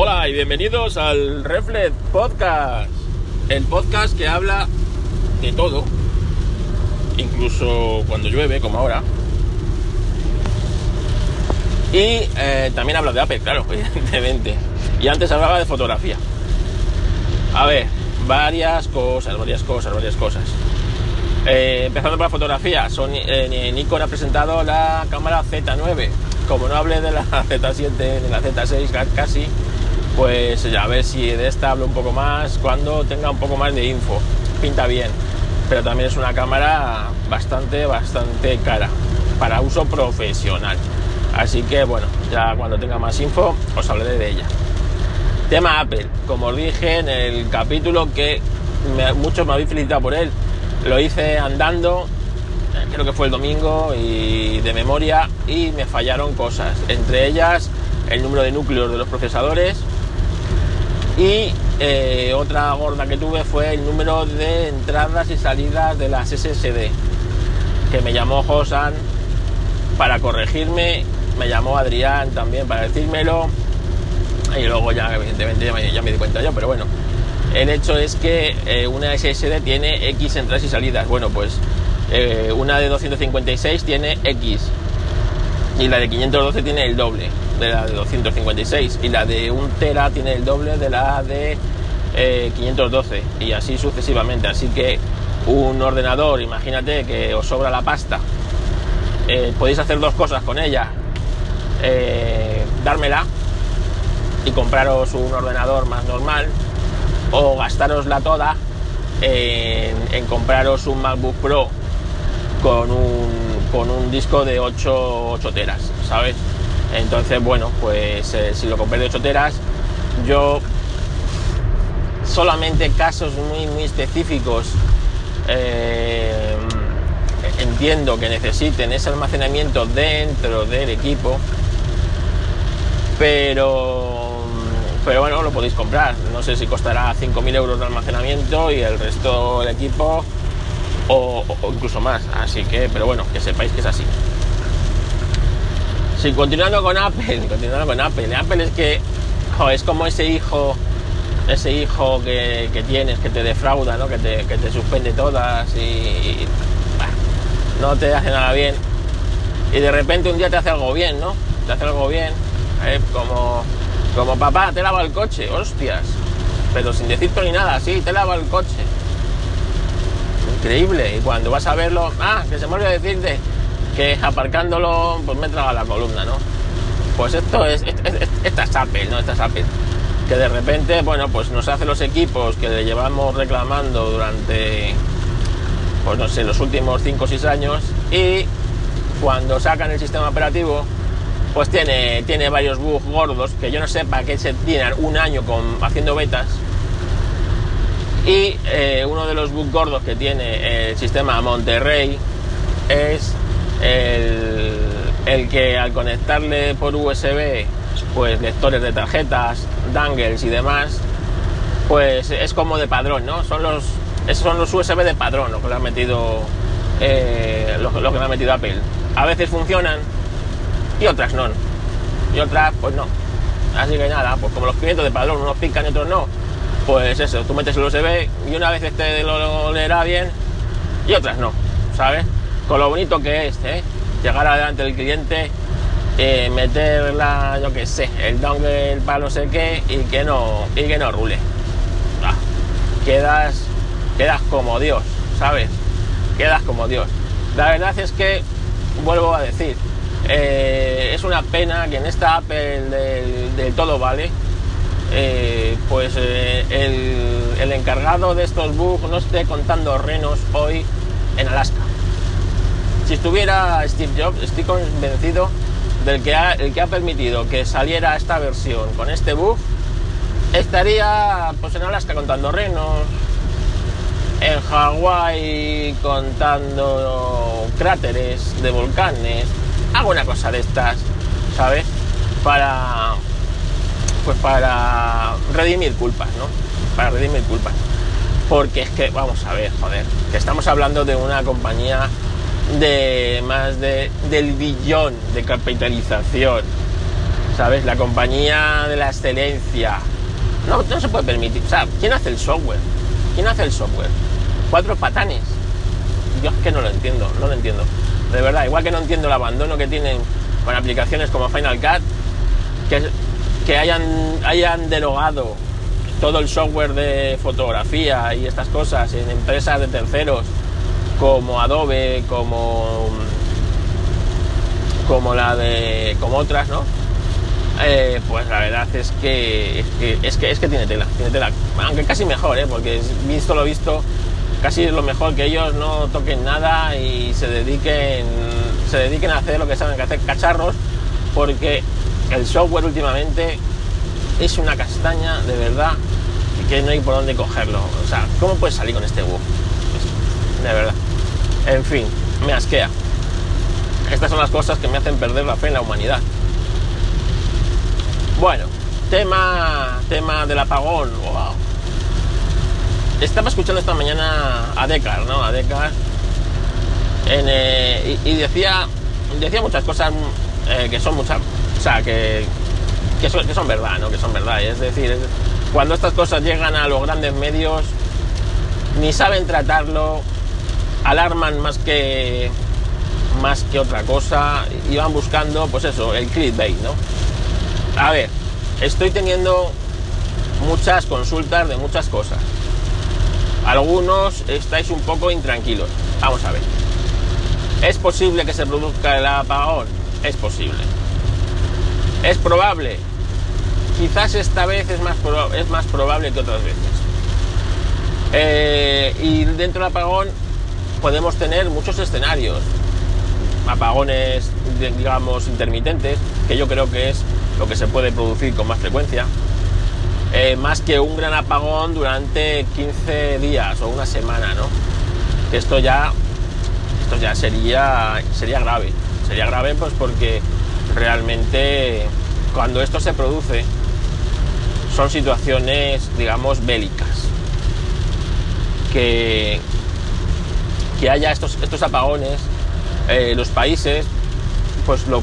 Hola y bienvenidos al Reflex Podcast, el podcast que habla de todo, incluso cuando llueve, como ahora. Y eh, también habla de Apple, claro, evidentemente. Y antes hablaba de fotografía. A ver, varias cosas, varias cosas, varias cosas. Eh, empezando por la fotografía, Sony, eh, Nikon ha presentado la cámara Z9. Como no hablé de la Z7, de la Z6 casi, pues ya a ver si de esta hablo un poco más cuando tenga un poco más de info. Pinta bien, pero también es una cámara bastante, bastante cara para uso profesional. Así que bueno, ya cuando tenga más info os hablaré de ella. Tema Apple, como os dije en el capítulo que muchos me habéis felicitado por él, lo hice andando, creo que fue el domingo y de memoria y me fallaron cosas, entre ellas el número de núcleos de los procesadores y eh, otra gorda que tuve fue el número de entradas y salidas de las SSD, que me llamó Josan para corregirme, me llamó Adrián también para decírmelo y luego ya evidentemente ya me, di cuenta yo, pero bueno, el hecho es que eh, una SSD tiene X entradas y salidas, bueno pues eh, una de 256 tiene X y la de 512 tiene el doble de la de 256 y la de 1 tera tiene el doble de la de 512 eh, y así sucesivamente. Así que un ordenador, imagínate que os sobra la pasta, eh, podéis hacer dos cosas con ella. Eh, dármela y compraros un ordenador más normal o gastarosla toda en, en compraros un MacBook Pro con un, con un disco de 8, 8 teras, ¿sabes? Entonces, bueno, pues eh, si lo compré de 8 teras, yo solamente casos muy, muy específicos eh, entiendo que necesiten ese almacenamiento dentro del equipo, pero, pero bueno, lo podéis comprar. No sé si costará 5.000 euros de almacenamiento y el resto del equipo o, o incluso más. Así que, pero bueno, que sepáis que es así. Sí, continuando con Apple, continuando con Apple. Apple es que es como ese hijo, ese hijo que, tienes que te defrauda, ¿no? que, te, que te suspende todas y, no te hace nada bien. Y de repente un día te hace algo bien, ¿no? Te hace algo bien, ¿eh? como, como papá, te lava el coche, hostias. Pero sin decirte ni nada, sí, te lava el coche. Increíble. Y cuando vas a verlo, ah, que se me olvidó decirte que aparcándolo pues me traga la columna, ¿no? Pues esto es, esta es Apple, ¿no? Esta es Apple. Que de repente, bueno, pues nos hace los equipos que le llevamos reclamando durante, pues no sé, los últimos 5 o 6 años y cuando sacan el sistema operativo, pues tiene, tiene varios bugs gordos que yo no sé para qué se tienen un año con, haciendo betas. Y eh, uno de los bugs gordos que tiene el sistema Monterrey es el, que al conectarle por USB pues lectores de tarjetas, dangles y demás, pues es como de padrón, ¿no? Son los, esos son los USB de padrón lo que le ha metido, eh, lo, que le ha metido Apple. A veces funcionan y otras no. Y otras, pues no. Así que nada, pues como los clientes de padrón, unos pican y otros no, pues eso, tú metes el USB y una vez este lo leerá bien y otras no, ¿sabes? Con lo bonito que es, ¿eh? llegar adelante del cliente, eh, meter yo que sé, el dongle para no sé qué y que no, y que no rule. Ah, quedas, quedas como Dios, ¿sabes? Quedas como Dios. La verdad es que, vuelvo a decir, eh, es una pena que en esta Apple del, todo vale, pues el, el encargado de estos bugs no esté contando renos hoy en Alaska. Si estuviera Steve Jobs, estoy convencido del que ha, el que ha permitido que saliera esta versión con este bug, estaría pues en Alaska contando renos, en Hawái contando cráteres de volcanes, alguna cosa de estas, ¿sabes? Para pues para redimir culpas, ¿no? Para redimir culpas. Porque es que, vamos a ver, joder, que estamos hablando de una compañía de más de, del billón de capitalización, ¿Sabes? La compañía de la excelencia. No, no se puede permitir. O ¿quién hace el software? ¿Quién hace el software? Cuatro patanes. Yo es que no lo entiendo, no lo entiendo. De verdad, igual que no entiendo el abandono que tienen con aplicaciones como Final Cut, que, que hayan, hayan derogado todo el software de fotografía y estas cosas en empresas de terceros como Adobe, como como la de como otras, ¿no? Eh, pues la verdad es que, es que, es que tiene tela, tiene tela, aunque casi mejor, ¿eh? porque visto lo visto, casi es lo mejor que ellos no toquen nada y se dediquen, se dediquen a hacer lo que saben que hacer, cacharros, porque el software últimamente es una castaña de verdad que no hay por dónde cogerlo. O sea, ¿cómo puedes salir con este bug? De verdad. En fin, me asquea. Estas son las cosas que me hacen perder la fe en la humanidad. Bueno, tema, tema del apagón. Estaba escuchando esta mañana a Decar, ¿no? A Decar. Eh, y, decía, decía muchas cosas eh, que son muchas, o sea, que, que, son, verdad, ¿no? Que son verdad. Es decir, cuando estas cosas llegan a los grandes medios, ni saben tratarlo, alarman más que más que otra cosa y van buscando, pues eso, el clickbait, ¿no? A ver, estoy teniendo muchas consultas de muchas cosas. Algunos estáis un poco intranquilos. Vamos a ver. ¿Es posible que se produzca el apagón? Es posible. ¿Es probable? Quizás esta vez es más, es más probable que otras veces. Eh, y dentro del apagón podemos tener muchos escenarios. Apagones, digamos, intermitentes, que yo creo que es lo que se puede producir con más frecuencia, eh, más que un gran apagón durante 15 días o una semana, ¿no? esto ya, esto ya sería, sería grave, sería grave pues porque realmente cuando esto se produce son situaciones, digamos, bélicas. Que, que haya estos, estos apagones, eh, los países pues lo,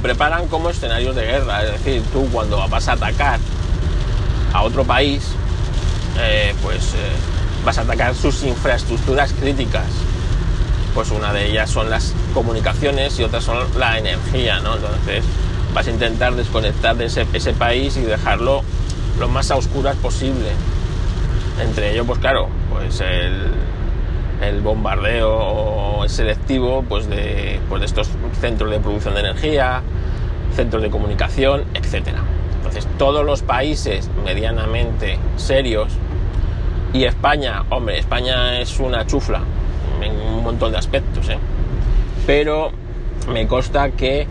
preparan como escenarios de guerra. Es decir, tú cuando vas a atacar a otro país, eh, pues eh, vas a atacar sus infraestructuras críticas. Pues una de ellas son las comunicaciones y otras son la energía, ¿no? Entonces vas a intentar desconectar de ese, ese país y dejarlo lo más a oscuras posible. Entre ellos, pues claro, pues el, el bombardeo selectivo pues de, pues de estos centros de producción de energía, centros de comunicación, etc. Entonces, todos los países medianamente serios y España, hombre, España es una chufla en un montón de aspectos, ¿eh? pero me consta que,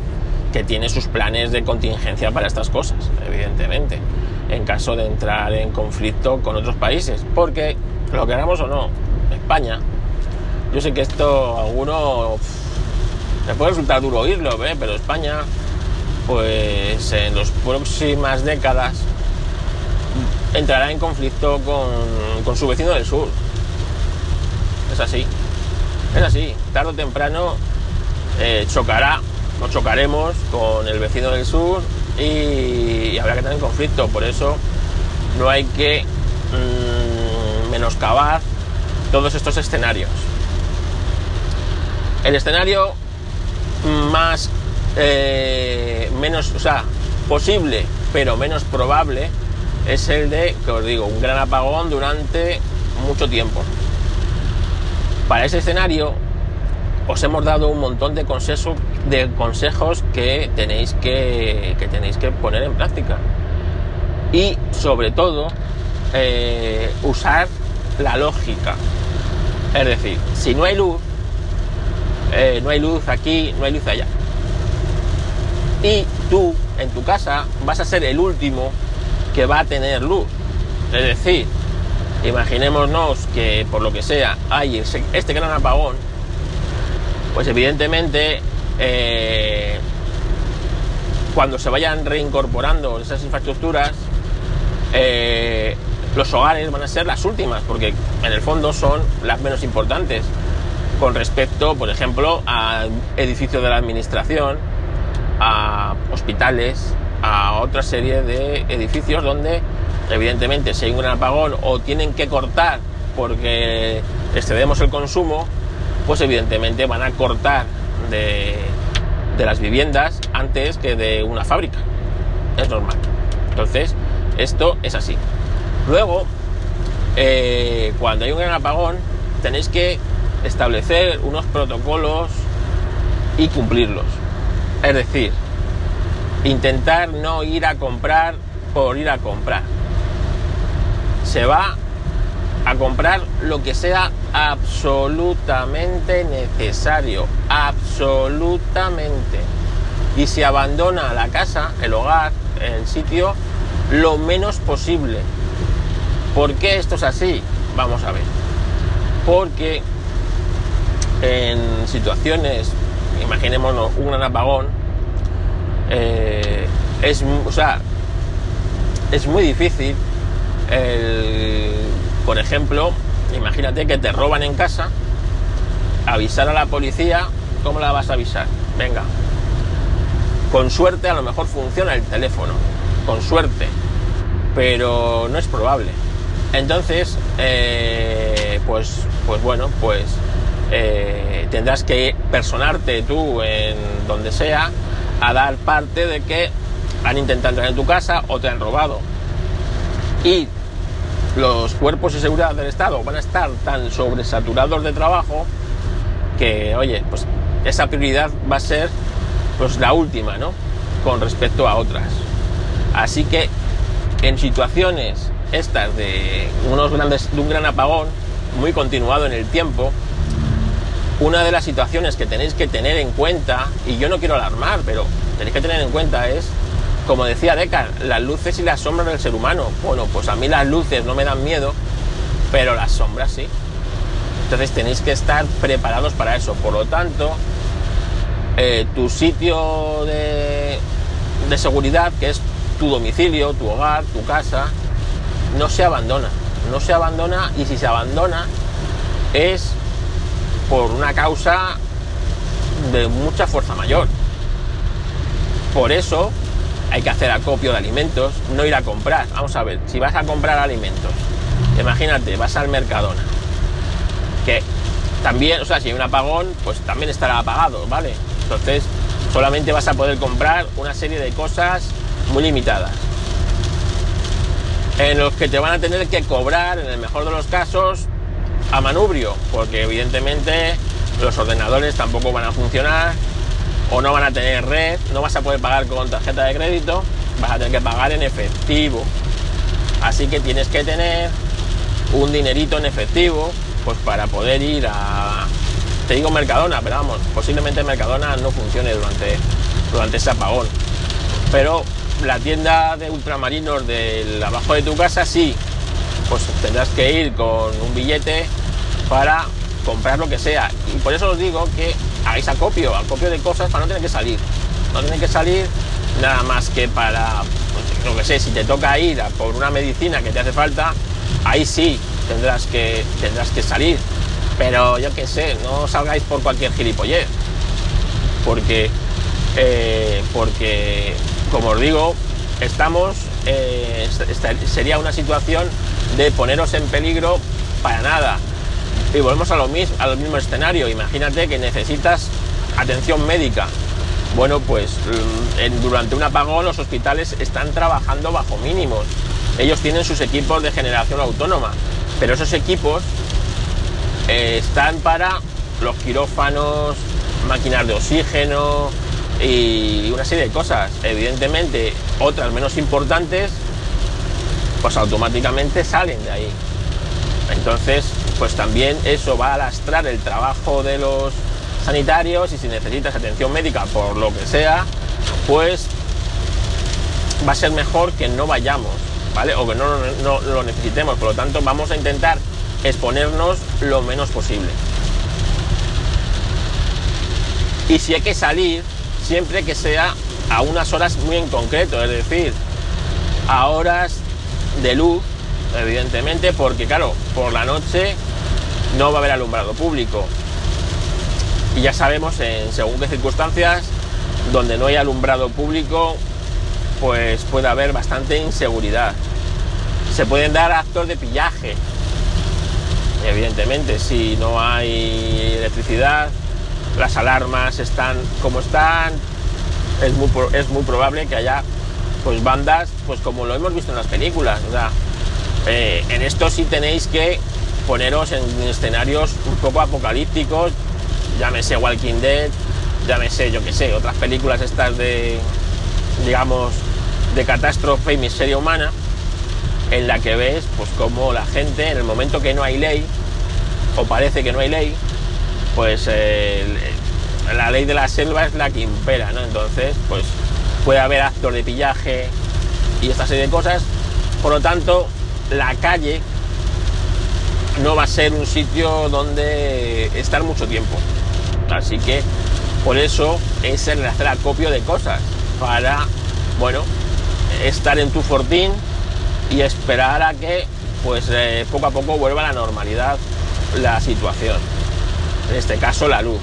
que tiene sus planes de contingencia para estas cosas, evidentemente, en caso de entrar en conflicto con otros países, porque lo queramos o no, España yo sé que esto alguno me puede resultar duro oírlo, ¿eh? pero España, pues en las próximas décadas entrará en conflicto con, su vecino del sur. Es así. Es así. Tarde o temprano eh, chocará o chocaremos con el vecino del sur y, habrá que tener conflicto. Por eso no hay que mm, menoscabar todos estos escenarios. El escenario más eh, menos, o sea, posible, pero menos probable, es el de, que os digo, un gran apagón durante mucho tiempo. Para ese escenario os hemos dado un montón de consejos, de consejos que tenéis que, que tenéis que poner en práctica. Y sobre todo, eh, usar la lógica. Es decir, si no hay luz, eh, no hay luz aquí, no hay luz allá. Y tú, en tu casa, vas a ser el último que va a tener luz. Es decir, imaginémonos que por lo que sea hay este gran apagón, pues evidentemente eh, cuando se vayan reincorporando esas infraestructuras, eh, los hogares van a ser las últimas, porque en el fondo son las menos importantes con respecto, por ejemplo, a edificios de la administración, a hospitales, a otra serie de edificios donde evidentemente si hay un apagón o tienen que cortar porque excedemos el consumo, pues evidentemente van a cortar de, de las viviendas antes que de una fábrica. Es normal. Entonces, esto es así. Luego, eh, cuando hay un gran apagón, tenéis que establecer unos protocolos y cumplirlos. Es decir, intentar no ir a comprar por ir a comprar. Se va a comprar lo que sea absolutamente necesario, absolutamente. Y se abandona la casa, el hogar, el sitio, lo menos posible. ¿Por qué esto es así? Vamos a ver. Porque en situaciones, imaginémonos un gran apagón, eh, es, o sea, es muy difícil, por ejemplo, imagínate que te roban en casa, avisar a la policía, ¿cómo la vas a avisar? Venga, con suerte a lo mejor funciona el teléfono, con suerte, pero no es probable. Entonces, eh, pues, pues bueno, pues eh, tendrás que personarte tú en donde sea a dar parte de que han intentado entrar en tu casa o te han robado. Y los cuerpos de seguridad del Estado van a estar tan sobresaturados de trabajo que, oye, pues esa prioridad va a ser pues la última, ¿no? Con respecto a otras. Así que en situaciones estas de unos grandes, de un gran apagón muy continuado en el tiempo, una de las situaciones que tenéis que tener en cuenta, y yo no quiero alarmar, pero tenéis que tener en cuenta es, como decía Decar, las luces y las sombras del ser humano. Bueno, pues a mí las luces no me dan miedo, pero las sombras sí. Entonces tenéis que estar preparados para eso. Por lo tanto, eh, tu sitio de, de seguridad, que es tu domicilio, tu hogar, tu casa, no se abandona. No se abandona y si se abandona es por una causa de mucha fuerza mayor. Por eso hay que hacer acopio de alimentos, no ir a comprar. Vamos a ver, si vas a comprar alimentos, imagínate, vas al Mercadona, que también, o sea, si hay un apagón, pues también estará apagado, ¿vale? Entonces, solamente vas a poder comprar una serie de cosas muy limitadas. En los que te van a tener que cobrar, en el mejor de los casos, a manubrio, porque evidentemente los ordenadores tampoco van a funcionar o no van a tener red, no vas a poder pagar con tarjeta de crédito, vas a tener que pagar en efectivo. Así que tienes que tener un dinerito en efectivo, pues para poder ir a, te digo Mercadona, pero vamos, posiblemente Mercadona no funcione durante, durante ese apagón. Pero la tienda de ultramarinos del abajo de tu casa sí, pues tendrás que ir con un billete para comprar lo que sea. Y por eso os digo que hagáis acopio, acopio de cosas para no tener que salir. No tener que salir nada más que para, pues, lo que sé, si te toca ir por una medicina que te hace falta, ahí sí tendrás que, tendrás que salir. Pero yo qué sé, no salgáis por cualquier gilipollez. Porque, eh, porque como os digo, estamos, eh, sería una situación de poneros en peligro para nada. Y volvemos a lo mismo, al mismo escenario. Imagínate que necesitas atención médica. Bueno, pues mm, durante un apagón los hospitales están trabajando bajo mínimos. Ellos tienen sus equipos de generación autónoma, pero esos equipos eh, están para los quirófanos, máquinas de oxígeno y una serie de cosas. Evidentemente, otras menos importantes, pues automáticamente salen de ahí. Entonces, pues también eso va a lastrar el trabajo de los sanitarios y si necesitas atención médica por lo que sea, pues va a ser mejor que no vayamos, ¿vale? O que no, no, lo necesitemos. Por lo tanto, vamos a intentar exponernos lo menos posible. Y si hay que salir, siempre que sea a unas horas muy en concreto, es decir, a horas de luz, evidentemente, porque claro, por la noche no va a haber alumbrado público. Y ya sabemos en según qué circunstancias, donde no hay alumbrado público, pues puede haber bastante inseguridad. Se pueden dar actos de pillaje. Evidentemente, si no hay electricidad, las alarmas están como están, es muy, es muy probable que haya pues bandas, pues como lo hemos visto en las películas. Eh, en esto sí tenéis que poneros en escenarios un poco apocalípticos, llámese Walking Dead, llámese, yo que sé, otras películas estas de, digamos, de catástrofe y miseria humana, en la que ves, pues como la gente, en el momento que no hay ley, o parece que no hay ley, pues la ley de la selva es la que impera, ¿no? Entonces, pues puede haber actos de pillaje y esta serie de cosas. Por lo tanto, la calle no va a ser un sitio donde estar mucho tiempo. Así que por eso es el hacer acopio de cosas para, bueno, estar en tu fortín y esperar a que, pues eh, poco a poco vuelva a la normalidad la situación. En este caso, la luz.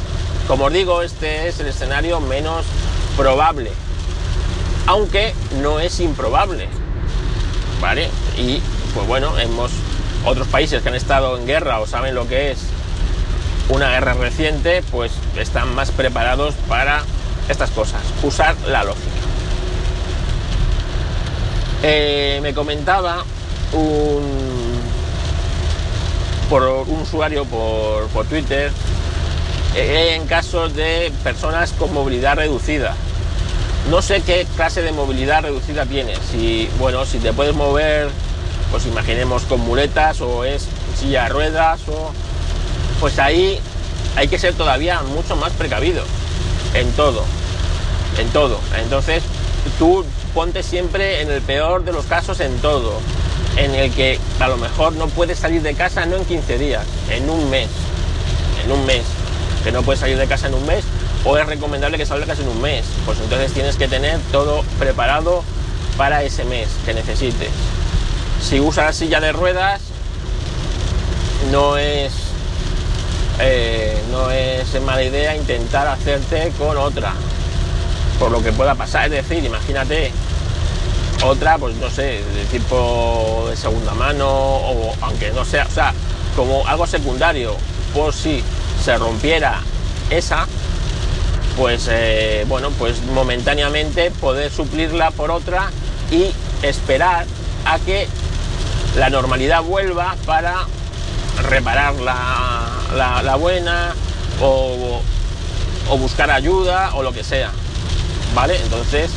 Como os digo, este es el escenario menos probable, aunque no es improbable. ¿Vale? Y pues bueno, hemos otros países que han estado en guerra o saben lo que es una guerra reciente, pues están más preparados para estas cosas, usar la lógica. Eh, me comentaba un, por un usuario por, por Twitter eh, en casos de personas con movilidad reducida. No sé qué clase de movilidad reducida tienes. Si, bueno, si te puedes mover, pues imaginemos con muletas o es silla de ruedas o pues ahí hay que ser todavía mucho más precavido en todo, en todo. Entonces, tú ponte siempre en el peor de los casos en todo, en el que a lo mejor no puedes salir de casa no en 15 días, en un mes, en un mes, que no puedes salir de casa en un mes, o es recomendable que salgas en un mes, pues entonces tienes que tener todo preparado para ese mes que necesites. Si usas silla de ruedas, no es eh, no es mala idea intentar hacerte con otra, por lo que pueda pasar. Es decir, imagínate otra, pues no sé, de tipo de segunda mano, o aunque no sea, o sea, como algo secundario, por si se rompiera esa, pues eh, bueno, pues momentáneamente poder suplirla por otra y esperar a que la normalidad vuelva para reparar la, buena o, buscar ayuda o lo que sea. ¿Vale? Entonces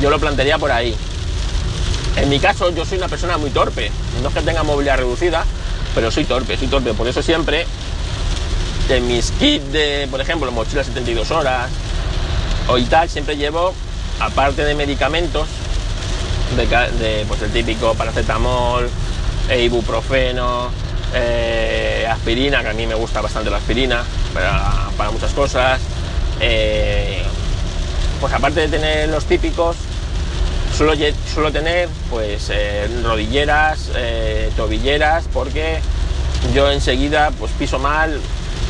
yo lo plantearía por ahí. En mi caso yo soy una persona muy torpe. No es que tenga movilidad reducida, pero soy torpe, soy torpe. Por eso siempre en mis kits de, por ejemplo, mochila 72 horas o y tal, siempre llevo, aparte de medicamentos, de, pues el típico paracetamol, ibuprofeno, eh, aspirina, que a mí me gusta bastante la aspirina para, muchas cosas. Eh, pues aparte de tener los típicos, suelo, suelo tener pues eh, rodilleras, tobilleras, porque yo enseguida pues piso mal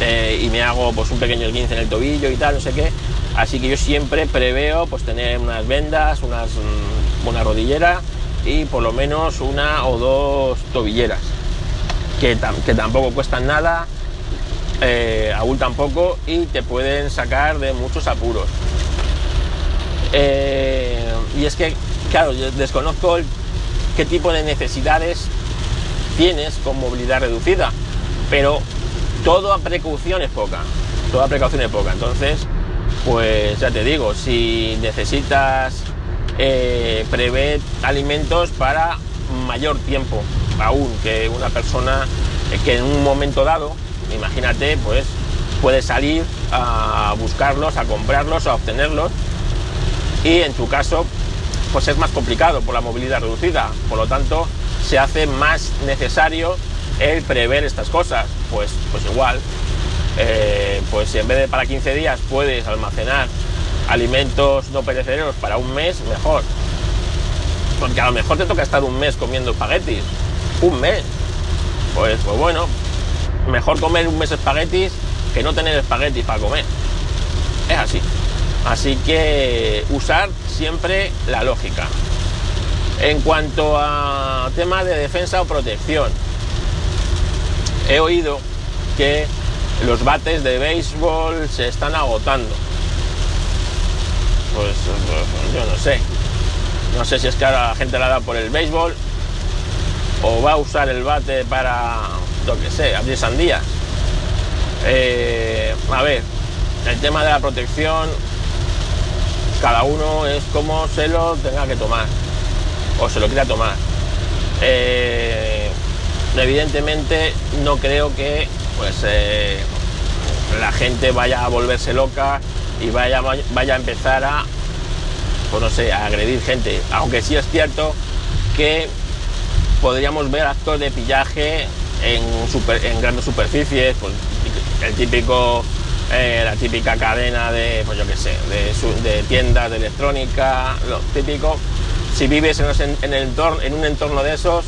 y me hago pues un pequeño esguince en el tobillo y tal, no sé qué. Así que yo siempre preveo pues tener unas vendas, unas, mm, una rodillera y por lo menos una o dos tobilleras que, tampoco cuestan nada, eh, abultan poco y te pueden sacar de muchos apuros. Eh, y es que, claro, yo desconozco qué tipo de necesidades tienes con movilidad reducida, pero toda precaución es poca, toda precaución es poca. Entonces, pues ya te digo, si necesitas eh, prever alimentos para mayor tiempo, aún que una persona que en un momento dado, imagínate, pues puede salir a buscarlos, a comprarlos, a obtenerlos y en tu caso pues es más complicado por la movilidad reducida, por lo tanto se hace más necesario el prever estas cosas, pues, pues igual, eh, pues si en vez de para 15 días puedes almacenar alimentos no perecederos para un mes, mejor. Porque a lo mejor te toca estar un mes comiendo espaguetis, un mes. Pues, pues bueno, mejor comer un mes espaguetis que no tener espaguetis para comer. Es así. Así que usar siempre la lógica. En cuanto a tema de defensa o protección, he oído que los bates de béisbol se están agotando. Pues, pues yo no sé. No sé si es que ahora la gente la da por el béisbol o va a usar el bate para, lo que sé, abrir sandías. Eh, a ver, el tema de la protección, cada uno es como se lo tenga que tomar o se lo quiera tomar. Eh, evidentemente no creo que pues eh, la gente vaya a volverse loca y vaya, vaya a empezar a, pues no sé, a agredir gente. Aunque sí es cierto que podríamos ver actos de pillaje en, en grandes superficies, pues, el típico, eh, la típica cadena de, pues yo qué sé, de, tiendas de electrónica, lo típico. Si vives en, el en un entorno de esos,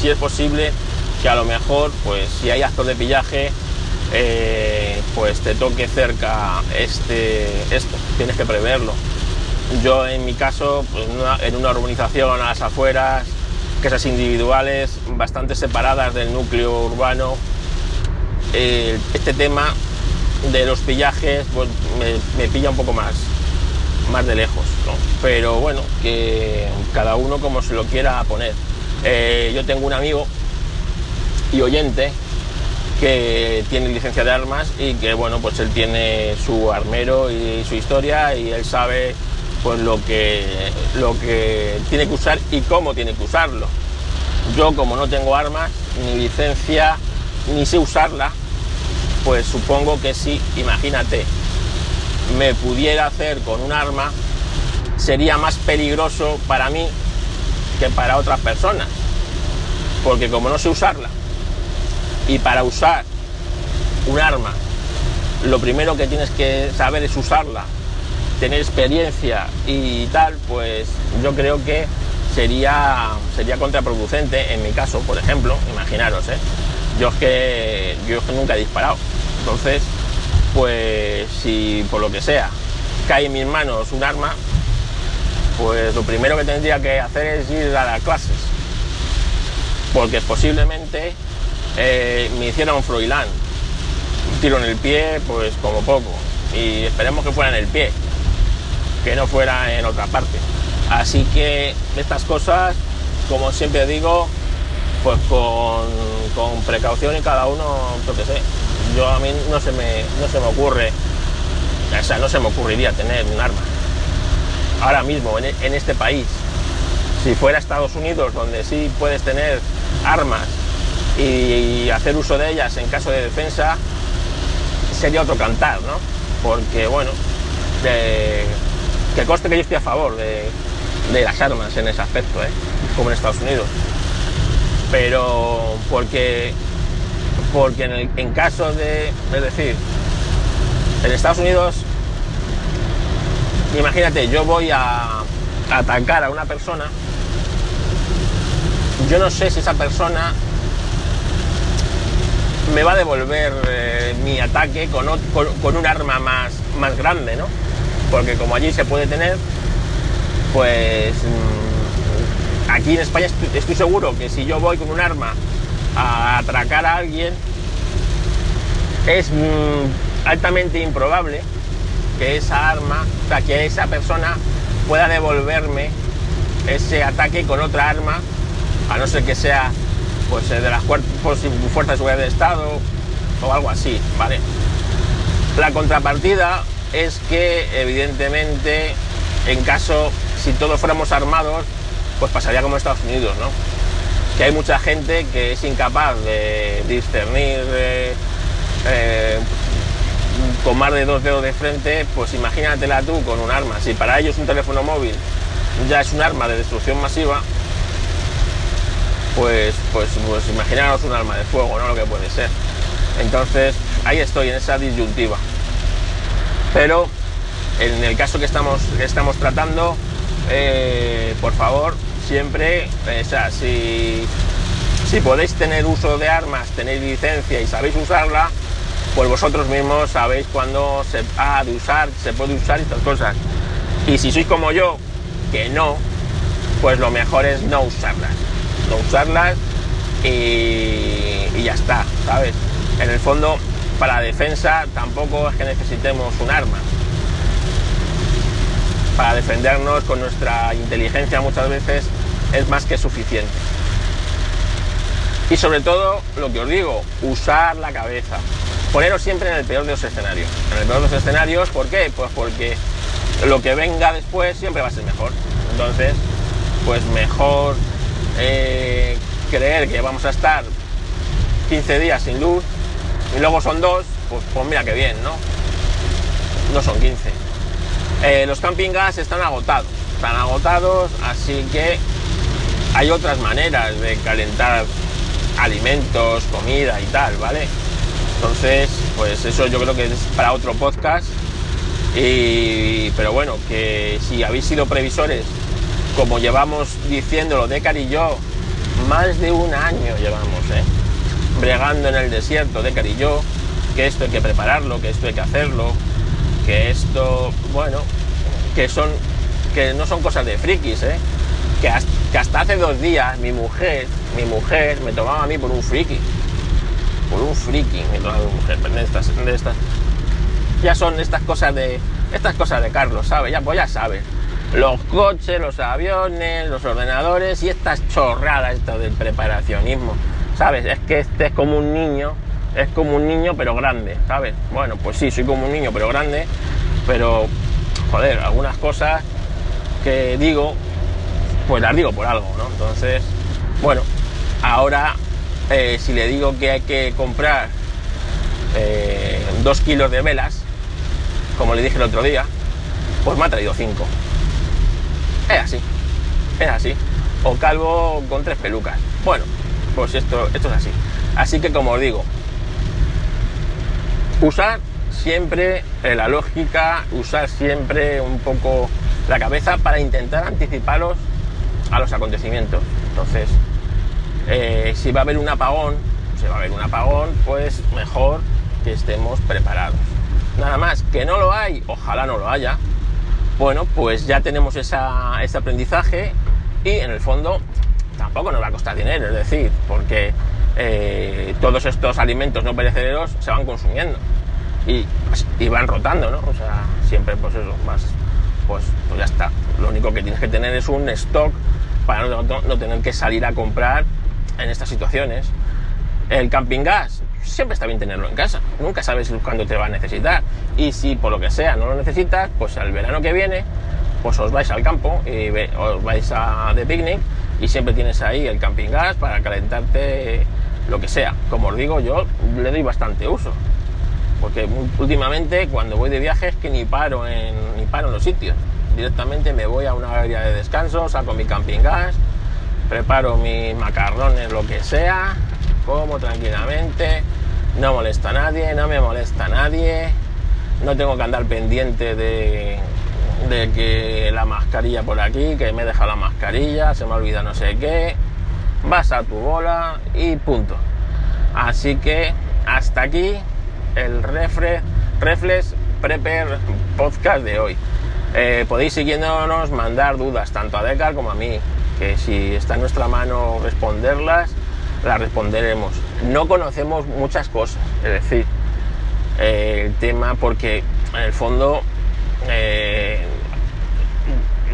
si es posible que a lo mejor, pues si hay actos de pillaje, eh, pues te toque cerca este, esto, tienes que preverlo. Yo en mi caso, pues, en una urbanización a las afueras, casas individuales bastante separadas del núcleo urbano. este tema de los pillajes pues, me, pilla un poco más, más de lejos, pero bueno, que cada uno como se lo quiera poner. Eh, yo tengo un amigo oyente que tiene licencia de armas y que bueno pues él tiene su armero y su historia y él sabe pues lo que, lo que tiene que usar y cómo tiene que usarlo. Yo como no tengo armas, ni licencia, ni sé usarla, pues supongo que si, imagínate, me pudiera hacer con un arma, sería más peligroso para mí que para otras personas. Porque como no sé usarla, y para usar un arma, lo primero que tienes que saber es usarla tener experiencia y tal, pues yo creo que sería, sería contraproducente en mi caso, por ejemplo, imaginaros, ¿eh? yo, es que, yo nunca he disparado, entonces, pues si por lo que sea cae en mis manos un arma, pues lo primero que tendría que hacer es ir a las clases, porque posiblemente eh, me hiciera un Froilán, un tiro en el pie, pues como poco, y esperemos que fuera en el pie, que no fuera en otra parte. Así que estas cosas, como siempre digo, pues con, precaución y cada uno, yo qué sé. Yo a mí no se me, no se me ocurre, o sea, no se me ocurriría tener un arma. Ahora mismo, en, en este país, si fuera Estados Unidos, donde sí puedes tener armas y, hacer uso de ellas en caso de defensa, sería otro cantar, ¿no? Porque, bueno, que coste que yo estoy a favor de, las armas en ese aspecto, ¿eh? como en Estados Unidos. Pero porque, porque en, en caso de, es decir, en Estados Unidos, imagínate, yo voy a, atacar a una persona, yo no sé si esa persona me va a devolver eh, mi ataque con, con, un arma más, más grande, ¿no? porque como allí se puede tener, pues mm, aquí en España estoy, seguro que si yo voy con un arma a atracar a alguien, es mm, altamente improbable que esa arma, o sea, que esa persona pueda devolverme ese ataque con otra arma, a no ser que sea pues de las fuerzas de seguridad del Estado o algo así, ¿vale? La contrapartida es que evidentemente en caso, si todos fuéramos armados, pues pasaría como Estados Unidos, ¿no? Que hay mucha gente que es incapaz de discernir eh, eh, con más de dos dedos de frente, pues imagínatela tú con un arma. Si para ellos un teléfono móvil ya es un arma de destrucción masiva, pues, pues, pues imaginaros un arma de fuego, ¿no? Lo que puede ser. Entonces, ahí estoy en esa disyuntiva pero en el caso que estamos, estamos tratando, eh, por favor, siempre, o sea, si, si podéis tener uso de armas, tenéis licencia y sabéis usarla, pues vosotros mismos sabéis cuándo se ha de usar, se puede usar estas cosas. Y si sois como yo, que no, pues lo mejor es no usarlas. No usarlas y, ya está, ¿sabes? En el fondo, para defensa tampoco es que necesitemos un arma. Para defendernos con nuestra inteligencia muchas veces es más que suficiente. Y sobre todo, lo que os digo, usar la cabeza. Poneros siempre en el peor de los escenarios. En el peor de los escenarios, ¿por qué? Pues porque lo que venga después siempre va a ser mejor. Entonces, pues mejor eh, creer que vamos a estar 15 días sin luz y luego son dos, pues, pues mira que bien, ¿no? No son 15. Eh, los camping gas están agotados, están agotados, así que hay otras maneras de calentar alimentos, comida y tal, ¿vale? Entonces, pues eso yo creo que es para otro podcast. Y, pero bueno, que si habéis sido previsores, como llevamos diciéndolo Decar y yo, más de un año llevamos, ¿eh? bregando en el desierto, Decar y yo, que esto hay que prepararlo, que esto hay que hacerlo, que esto, bueno, que son, que no son cosas de frikis, ¿eh? que, hasta, hace dos días mi mujer, mi mujer me tomaba a mí por un friki, por un friki me tomaba mi mujer, de estas, de estas, ya son estas cosas de, estas cosas de Carlos, ¿sabes? Ya, pues ya sabes, los coches, los aviones, los ordenadores y estas chorradas esto del preparacionismo, ¿sabes? Es que este es como un niño, es como un niño pero grande, ¿sabes? Bueno, pues sí, soy como un niño pero grande, pero joder, algunas cosas que digo, pues las digo por algo, ¿no? Entonces, bueno, ahora eh, si le digo que hay que comprar eh, dos kilos de velas, como le dije el otro día, pues me ha traído cinco. Es así, es así. O calvo con tres pelucas. Bueno, pues esto, esto es así. Así que como os digo, usar siempre la lógica, usar siempre un poco la cabeza para intentar anticiparos a los acontecimientos. Entonces, eh, si va a haber un apagón, si va a haber un apagón, pues mejor que estemos preparados. Nada más, que no lo hay, ojalá no lo haya. Bueno, pues ya tenemos ese aprendizaje y en el fondo tampoco nos va a costar dinero, es decir, porque eh, todos estos alimentos no perecederos se van consumiendo y, y, van rotando, ¿no? O sea, siempre pues eso, más, pues, pues ya está. Lo único que tienes que tener es un stock para no, tener que salir a comprar en estas situaciones. El camping gas, siempre está bien tenerlo en casa. Nunca sabes cuándo te va a necesitar. Y si por lo que sea no lo necesitas, pues al verano que viene, pues os vais al campo y os vais a, de picnic y siempre tienes ahí el camping gas para calentarte lo que sea. Como os digo, yo le doy bastante uso. Porque últimamente cuando voy de viaje es que ni paro en, ni paro en los sitios directamente me voy a una área de descanso, saco mi camping gas, preparo mis macarrones, lo que sea, como tranquilamente, no molesta a nadie, no me molesta a nadie, no tengo que andar pendiente de, que la mascarilla por aquí, que me he dejado la mascarilla, se me olvida no sé qué, vas a tu bola y punto. Así que hasta aquí el refre, Reflex Prepper podcast de hoy. Eh, podéis siguiéndonos mandar dudas tanto a Decar como a mí, que si está en nuestra mano responderlas, las responderemos. No conocemos muchas cosas, es decir, eh, el tema porque en el fondo eh,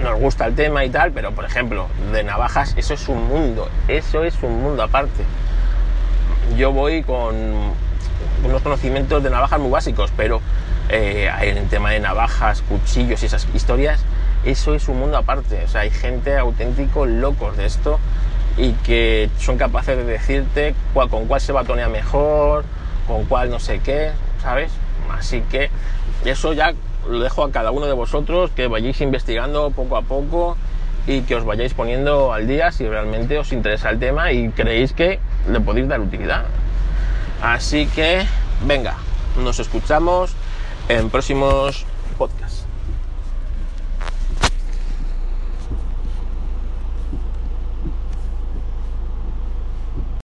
nos gusta el tema y tal, pero por ejemplo, de navajas, eso es un mundo, eso es un mundo aparte. Yo voy con unos conocimientos de navajas muy básicos, pero eh, en el tema de navajas, cuchillos y esas historias, eso es un mundo aparte. O sea, hay gente auténtico locos de esto y que son capaces de decirte con cuál se batonea mejor, con cuál no sé qué, ¿sabes? Así que eso ya lo dejo a cada uno de vosotros que vayáis investigando poco a poco y que os vayáis poniendo al día si realmente os interesa el tema y creéis que le podéis dar utilidad. Así que, venga, nos escuchamos en próximos